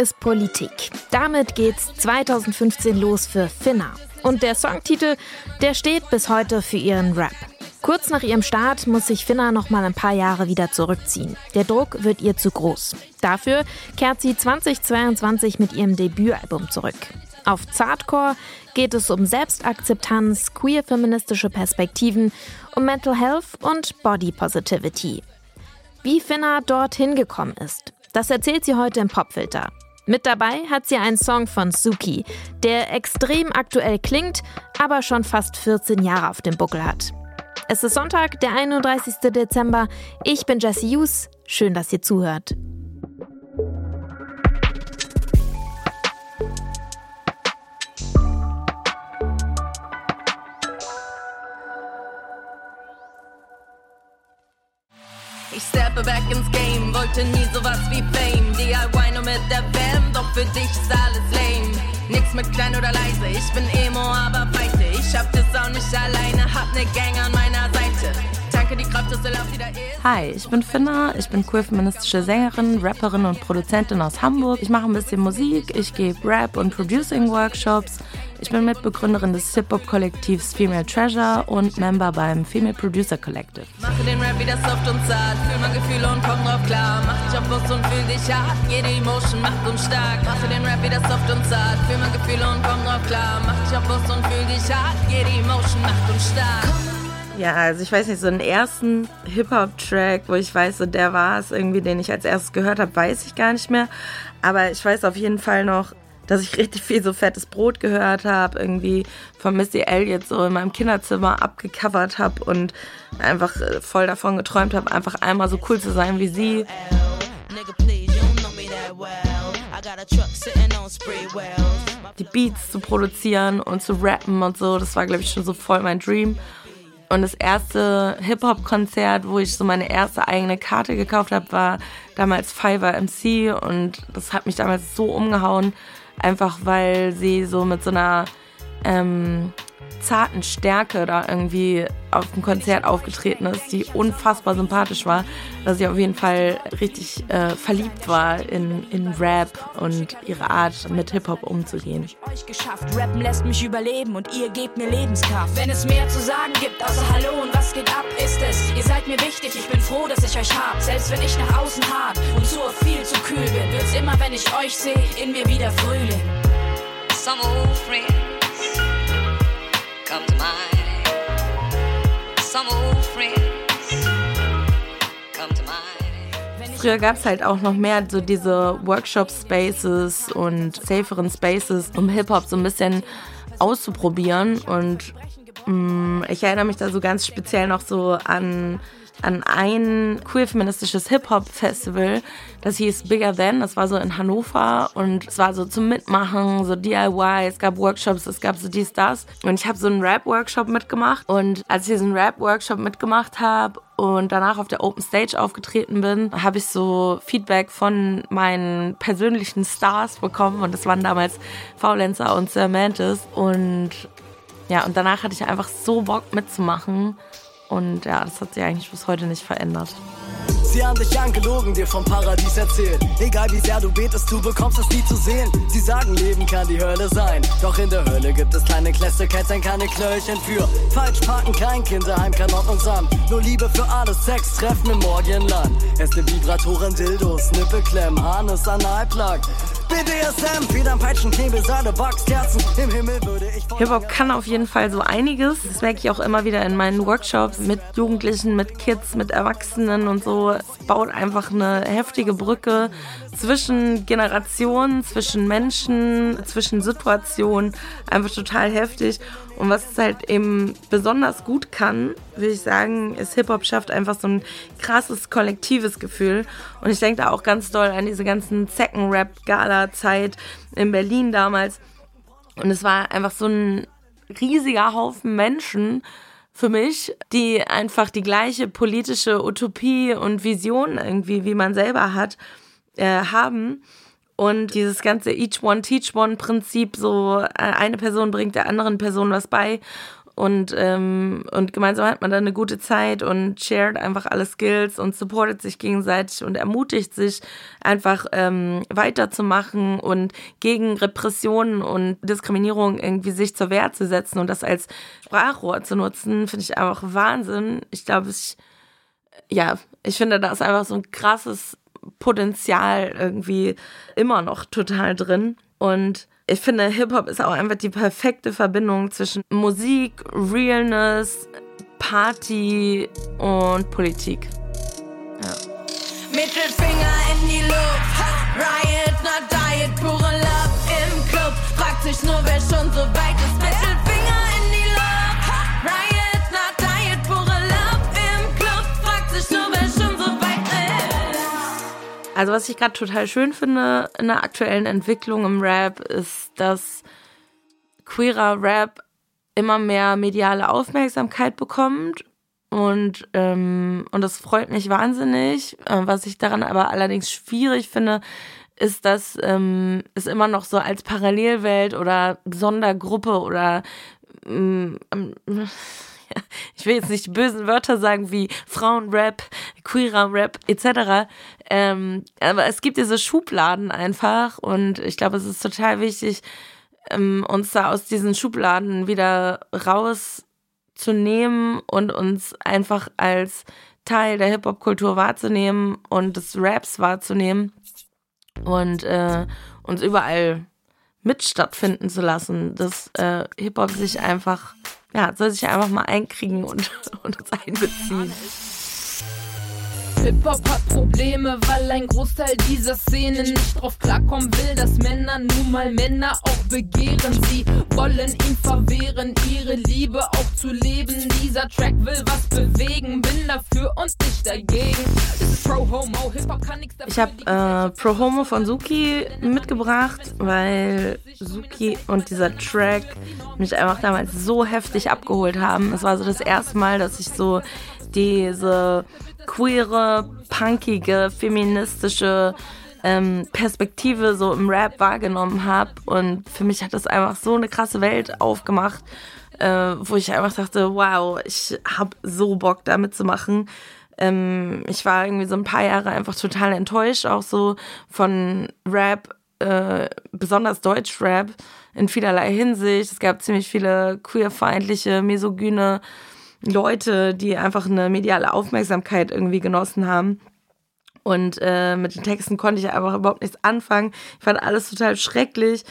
Ist Politik. Damit geht's 2015 los für Finna. Und der Songtitel, der steht bis heute für ihren Rap. Kurz nach ihrem Start muss sich Finna noch mal ein paar Jahre wieder zurückziehen. Der Druck wird ihr zu groß. Dafür kehrt sie 2022 mit ihrem Debütalbum zurück. Auf Zartcore geht es um Selbstakzeptanz, queer-feministische Perspektiven, um Mental Health und Body Positivity. Wie Finna dorthin gekommen ist, das erzählt sie heute im Popfilter. Mit dabei hat sie einen Song von Suki, der extrem aktuell klingt, aber schon fast 14 Jahre auf dem Buckel hat. Es ist Sonntag, der 31. Dezember. Ich bin Jesse Hughes. Schön, dass ihr zuhört. Ich steppe back ins Game, wollte nie sowas wie Fame. DIY nur mit der Band, doch für dich ist alles lame. Nix mit klein oder leise, ich bin Emo, aber weite. Ich hab das auch nicht alleine, hab ne Gang an meiner Seite. Danke die Kraft, dass der Lauf wieder ist. Hi, ich bin Finna, ich bin queer-feministische Sängerin, Rapperin und Produzentin aus Hamburg. Ich mache ein bisschen Musik, ich gebe Rap- und Producing-Workshops. Ich bin Mitbegründerin des Hip-Hop-Kollektivs Female Treasure und Member beim Female Producer Collective. Mache den Rap wieder soft und zart, fühl mein Gefühl und komm drauf klar. Mach dich auf Bus und fühl dich hart, jede Emotion macht uns stark. Mache den Rap wieder soft und zart, fühl mein Gefühl und komm drauf klar. Mach dich auf Bus und fühl dich hart, jede Emotion macht uns stark. Ja, also ich weiß nicht, so einen ersten Hip-Hop-Track, wo ich weiß, so der war es irgendwie, den ich als erstes gehört habe, weiß ich gar nicht mehr. Aber ich weiß auf jeden Fall noch, dass ich richtig viel so fettes Brot gehört habe, irgendwie von Missy Elliott so in meinem Kinderzimmer abgecovert habe und einfach äh, voll davon geträumt habe, einfach einmal so cool zu sein wie sie. Die Beats zu produzieren und zu rappen und so, das war glaube ich schon so voll mein Dream. Und das erste Hip-Hop-Konzert, wo ich so meine erste eigene Karte gekauft habe, war damals Fiverr MC und das hat mich damals so umgehauen, einfach weil sie so mit so einer ähm, zarten Stärke da irgendwie auf dem Konzert aufgetreten ist, die unfassbar sympathisch war, dass ich auf jeden Fall richtig äh, verliebt war in, in Rap und ihre Art mit Hip-Hop umzugehen. Euch geschafft, Rappen lässt mich überleben und ihr gebt mir Lebenskraft. Wenn es mehr zu sagen gibt, außer Hallo und was geht ab, ist es. Ihr seid mir wichtig, ich bin froh, dass ich euch hab. Selbst wenn ich nach außen hart und zu viel zu kühl bin, wird's immer, wenn ich euch sehe, in mir wieder Frühling. Some old friends come to mind. Some old friends come to mind. Früher gab es halt auch noch mehr so diese Workshop-Spaces und saferen Spaces, um Hip-Hop so ein bisschen auszuprobieren. Und mh, ich erinnere mich da so ganz speziell noch so an an ein queer-feministisches Hip-Hop-Festival, das hieß Bigger Than, das war so in Hannover und es war so zum Mitmachen, so DIY, es gab Workshops, es gab so dies, das. Und ich habe so einen Rap-Workshop mitgemacht. Und als ich diesen Rap-Workshop mitgemacht habe und danach auf der Open Stage aufgetreten bin, habe ich so Feedback von meinen persönlichen Stars bekommen. Und das waren damals Faulenzer und Sir Mantis. Und ja, und danach hatte ich einfach so Bock mitzumachen und ja, das hat sich eigentlich bis heute nicht verändert. Sie haben dich angelogen, dir vom Paradies erzählt. Egal wie sehr du betest, du bekommst es nie zu sehen. Sie sagen, Leben kann die Hölle sein. Doch in der Hölle gibt es kleine Klässigkeiten, keine Knöllchen für. Falsch parken, kein Kinderheim, kein Ordnungsamt. Nur Liebe für alles, Sex, Treffen im Morgenland. Erste Vibratoren, Dildos, Nippelklemmen, Harness, Analplug. BDSM, Federn, Peitschen, Knebel, Seile, Wachskerzen. Im Himmel würde ich. Hip-Hop kann auf jeden Fall so einiges. Das merke ich auch immer wieder in meinen Workshops mit Jugendlichen, mit Kids, mit Erwachsenen und so. Es baut einfach eine heftige Brücke zwischen Generationen, zwischen Menschen, zwischen Situationen. Einfach total heftig. Und was es halt eben besonders gut kann, würde ich sagen, ist Hip-Hop schafft einfach so ein krasses kollektives Gefühl. Und ich denke da auch ganz doll an diese ganzen Zecken-Rap-Gala-Zeit in Berlin damals. Und es war einfach so ein riesiger Haufen Menschen für mich, die einfach die gleiche politische Utopie und Vision irgendwie, wie man selber hat, äh, haben. Und dieses ganze Each One Teach One Prinzip, so äh, eine Person bringt der anderen Person was bei. Und, ähm, und gemeinsam hat man dann eine gute Zeit und shared einfach alle Skills und supportet sich gegenseitig und ermutigt sich einfach ähm, weiterzumachen und gegen Repressionen und Diskriminierung irgendwie sich zur Wehr zu setzen und das als Sprachrohr zu nutzen, finde ich einfach Wahnsinn. Ich glaube, ich, ja, ich finde, da ist einfach so ein krasses Potenzial irgendwie immer noch total drin. Und ich finde, Hip-Hop ist auch einfach die perfekte Verbindung zwischen Musik, Realness, Party und Politik. Ja. Mittelfinger in die Luft, Riot, not Diet, pure Love im Club. Fragt sich nur, wer schon so weit ist. Mittelfinger in die Luft, Riot, Also was ich gerade total schön finde in der aktuellen Entwicklung im Rap ist, dass queerer Rap immer mehr mediale Aufmerksamkeit bekommt und, ähm, und das freut mich wahnsinnig. Äh, was ich daran aber allerdings schwierig finde, ist, dass ähm, es immer noch so als Parallelwelt oder Sondergruppe oder ähm, ich will jetzt nicht bösen Wörter sagen wie Frauenrap, queerer Rap etc. Ähm, aber es gibt diese Schubladen einfach und ich glaube, es ist total wichtig, ähm, uns da aus diesen Schubladen wieder raus zu nehmen und uns einfach als Teil der Hip-Hop-Kultur wahrzunehmen und des Raps wahrzunehmen und äh, uns überall mit stattfinden zu lassen, dass äh, Hip-Hop sich einfach, ja, soll sich einfach mal einkriegen und, und uns einbeziehen. Hip-Hop hat Probleme, weil ein Großteil dieser Szene nicht drauf klarkommen will, dass Männer nun mal Männer auch begehren. Sie wollen ihm verwehren, ihre Liebe auch zu leben. Dieser Track will was bewegen, bin dafür und nicht dagegen. Pro Homo, Hip-Hop kann nichts Ich habe äh, Pro Homo von Suki mitgebracht, weil Suki und dieser Track mich einfach damals so heftig abgeholt haben. Es war so das erste Mal, dass ich so diese queere, punkige, feministische ähm, Perspektive so im Rap wahrgenommen habe. Und für mich hat das einfach so eine krasse Welt aufgemacht, äh, wo ich einfach dachte, wow, ich habe so Bock damit zu machen. Ähm, ich war irgendwie so ein paar Jahre einfach total enttäuscht, auch so von Rap, äh, besonders Deutschrap in vielerlei Hinsicht. Es gab ziemlich viele queerfeindliche, misogyne Leute, die einfach eine mediale Aufmerksamkeit irgendwie genossen haben. Und äh, mit den Texten konnte ich einfach überhaupt nichts anfangen. Ich fand alles total schrecklich.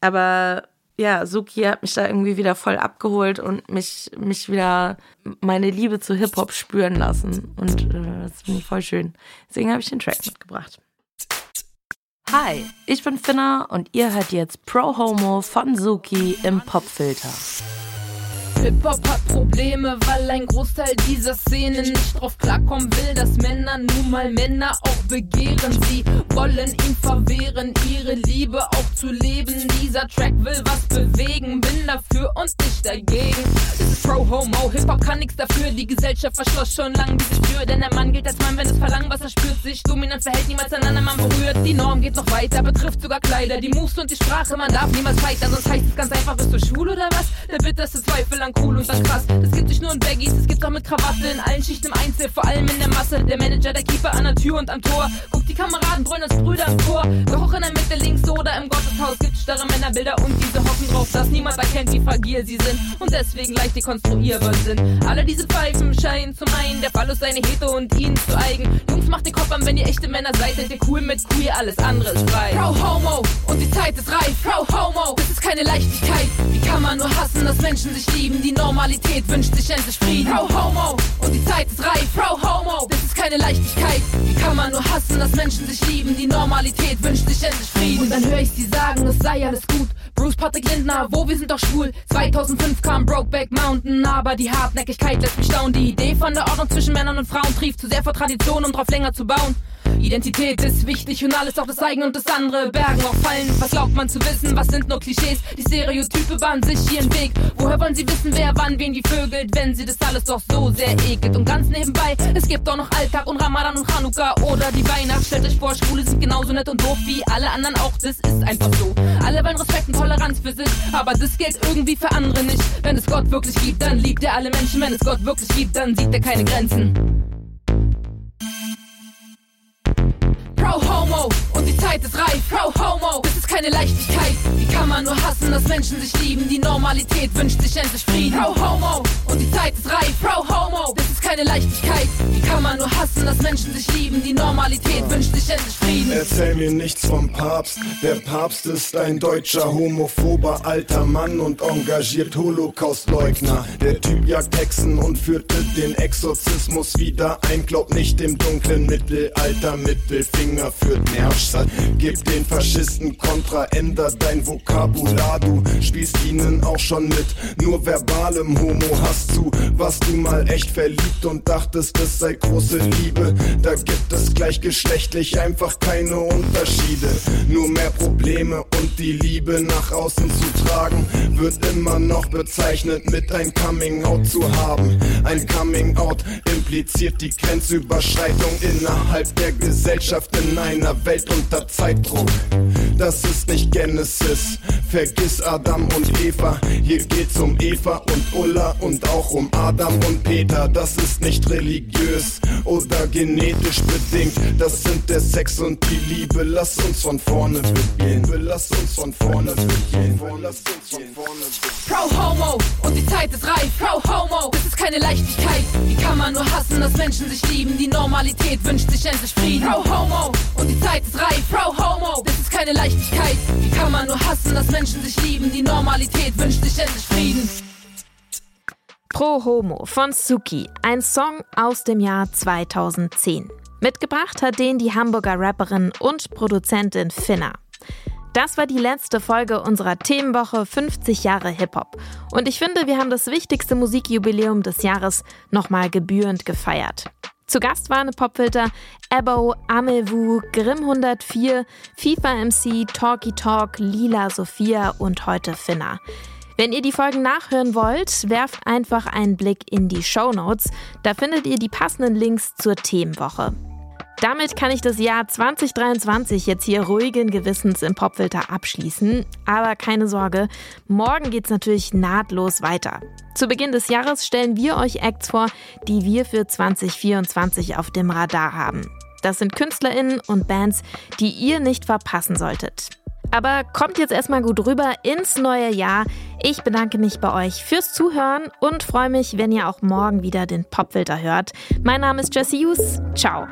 Aber ja, Suki hat mich da irgendwie wieder voll abgeholt und mich, mich wieder meine Liebe zu Hip-Hop spüren lassen. Und äh, das finde ich voll schön. Deswegen habe ich den Track mitgebracht. Hi, ich bin Finna und ihr hört jetzt Pro Homo von Suki im Popfilter. Hip-Hop hat Probleme, weil ein Großteil dieser Szene nicht drauf klarkommen will, dass Männer nun mal Männer auch begehren. Sie wollen ihm verwehren, ihre Liebe auch zu leben. Dieser Track will was bewegen, bin dafür und nicht dagegen. Pro-Homo, Hip-Hop kann nichts dafür. Die Gesellschaft verschloss schon lange diese Tür, denn der Mann gilt als Mann, wenn es verlangt, was er spürt. Sich dominant verhält, niemals an anderen Mann berührt. Die Norm geht noch weiter, betrifft sogar Kleider. Die Moves und die Sprache, man darf niemals fighten, sonst heißt es ganz einfach, bist du schwul oder was? Der bitterste Zweifel an cool und dann krass. Das gibt nicht nur in Baggies, es gibt auch mit Krawatte in allen Schichten im Einzel, vor allem in der Masse. Der Manager, der Keeper an der Tür und am Tor. Guckt die Kameraden brüllen als Brüder im Chor. Doch in der Mitte links oder im Gotteshaus gibt starre Männerbilder und diese hoffen drauf, dass niemand erkennt, wie fragil sie sind und deswegen leicht dekonstruierbar sind. Alle diese Pfeifen scheinen zum einen der Fall ist seine Heto und ihnen zu eigen. Jungs, macht den Kopf an, wenn ihr echte Männer seid, seid ihr cool mit queer, alles andere ist frei. Pro Homo und die Zeit ist reif. Pro Homo, das ist keine Leichtigkeit. Wie kann man nur hassen, dass Menschen sich lieben, die normal Normalität wünscht sich endlich Frieden. Pro Homo und die Zeit ist reif. Pro Homo, das ist keine Leichtigkeit. Wie kann man nur hassen, dass Menschen sich lieben? Die Normalität wünscht sich endlich Frieden. Und dann höre ich sie sagen, es sei alles gut. Bruce Patrick Lindner, wo wir sind doch schwul. 2005 kam Brokeback Mountain, aber die Hartnäckigkeit lässt mich staunen. Die Idee von der Ordnung zwischen Männern und Frauen trieft zu sehr vor Tradition, um drauf länger zu bauen. Identität ist wichtig und alles, auch das eigene und das andere. Bergen auch fallen, was glaubt man zu wissen? Was sind nur Klischees? Die Stereotype bahnen sich ihren Weg. Woher wollen sie wissen, wer wann wen wie vögelt, wenn sie das alles doch so sehr ekelt? Und ganz nebenbei, es gibt auch noch Alltag und Ramadan und Chanukka oder die Weihnacht. Stellt euch vor, Schwule sind genauso nett und doof wie alle anderen auch. Das ist einfach so. Alle wollen Respekt und Toleranz für sich, aber das gilt irgendwie für andere nicht. Wenn es Gott wirklich gibt, dann liebt er alle Menschen. Wenn es Gott wirklich gibt, dann sieht er keine Grenzen. Pro Homo und die Zeit ist reif. Pro Homo, ist keine Leichtigkeit. Wie kann man nur hassen, dass Menschen sich lieben? Die Normalität wünscht sich endlich Frieden. Pro Homo und die Zeit ist reif. Pro Homo, das ist keine Leichtigkeit. Wie kann man nur hassen, dass Menschen sich lieben? Die Normalität wünscht sich endlich Frieden. Erzähl mir nichts vom Papst. Der Papst ist ein deutscher homophober alter Mann und engagiert Holocaustleugner. Der Typ jagt Hexen und führte den Exorzismus wieder ein. Glaub nicht dem dunklen Mittelalter. Mittelfinger führt Nervstadt. Gib den Faschisten Kontra, änder dein Vokabular. Du spielst ihnen auch schon mit nur verbalem Homo. Hast du, warst du mal echt verliebt und dachtest, es sei große Liebe. Da gibt es gleichgeschlechtlich einfach keine Unterschiede. Nur mehr Probleme und die Liebe nach außen zu tragen, wird immer noch bezeichnet mit ein Coming Out zu haben. Ein Coming Out impliziert die Grenzüberschreitung innerhalb der Gesellschaft in einer Welt unter Zeitdruck. Das ist nicht Genesis, vergiss Adam und Eva. Hier geht's um Eva und Ulla und auch um Adam und Peter. Das ist nicht religiös oder genetisch bedingt. Das sind der Sex und die Liebe. Lass uns von vorne beginnen. Lass uns von vorne beginnen. Lass uns von vorne. Pro Homo und die Zeit ist reif. Pro Homo, das ist keine Leichtigkeit. Wie kann man nur hassen, dass Menschen sich lieben? Die Normalität wünscht sich endlich Frieden. Pro Homo und die Zeit ist reif. Pro Homo, das ist keine Leichtigkeit. Wie kann man nur hassen, dass Menschen sich lieben? Die Normalität wünscht sich endlich Frieden. Pro Homo von Suki, ein Song aus dem Jahr 2010. Mitgebracht hat den die Hamburger Rapperin und Produzentin Finna. Das war die letzte Folge unserer Themenwoche 50 Jahre Hip-Hop. Und ich finde, wir haben das wichtigste Musikjubiläum des Jahres nochmal gebührend gefeiert. Zu Gast waren Popfilter, Ebo, Amelwu, Grimm 104, FIFA MC, Talky Talk, Lila Sophia und heute Finna. Wenn ihr die Folgen nachhören wollt, werft einfach einen Blick in die Show Notes. Da findet ihr die passenden Links zur Themenwoche. Damit kann ich das Jahr 2023 jetzt hier ruhigen Gewissens im Popfilter abschließen. Aber keine Sorge, morgen geht's natürlich nahtlos weiter. Zu Beginn des Jahres stellen wir euch Acts vor, die wir für 2024 auf dem Radar haben. Das sind KünstlerInnen und Bands, die ihr nicht verpassen solltet. Aber kommt jetzt erstmal gut rüber ins neue Jahr. Ich bedanke mich bei euch fürs Zuhören und freue mich, wenn ihr auch morgen wieder den Popfilter hört. Mein Name ist Jessie Hughes. Ciao.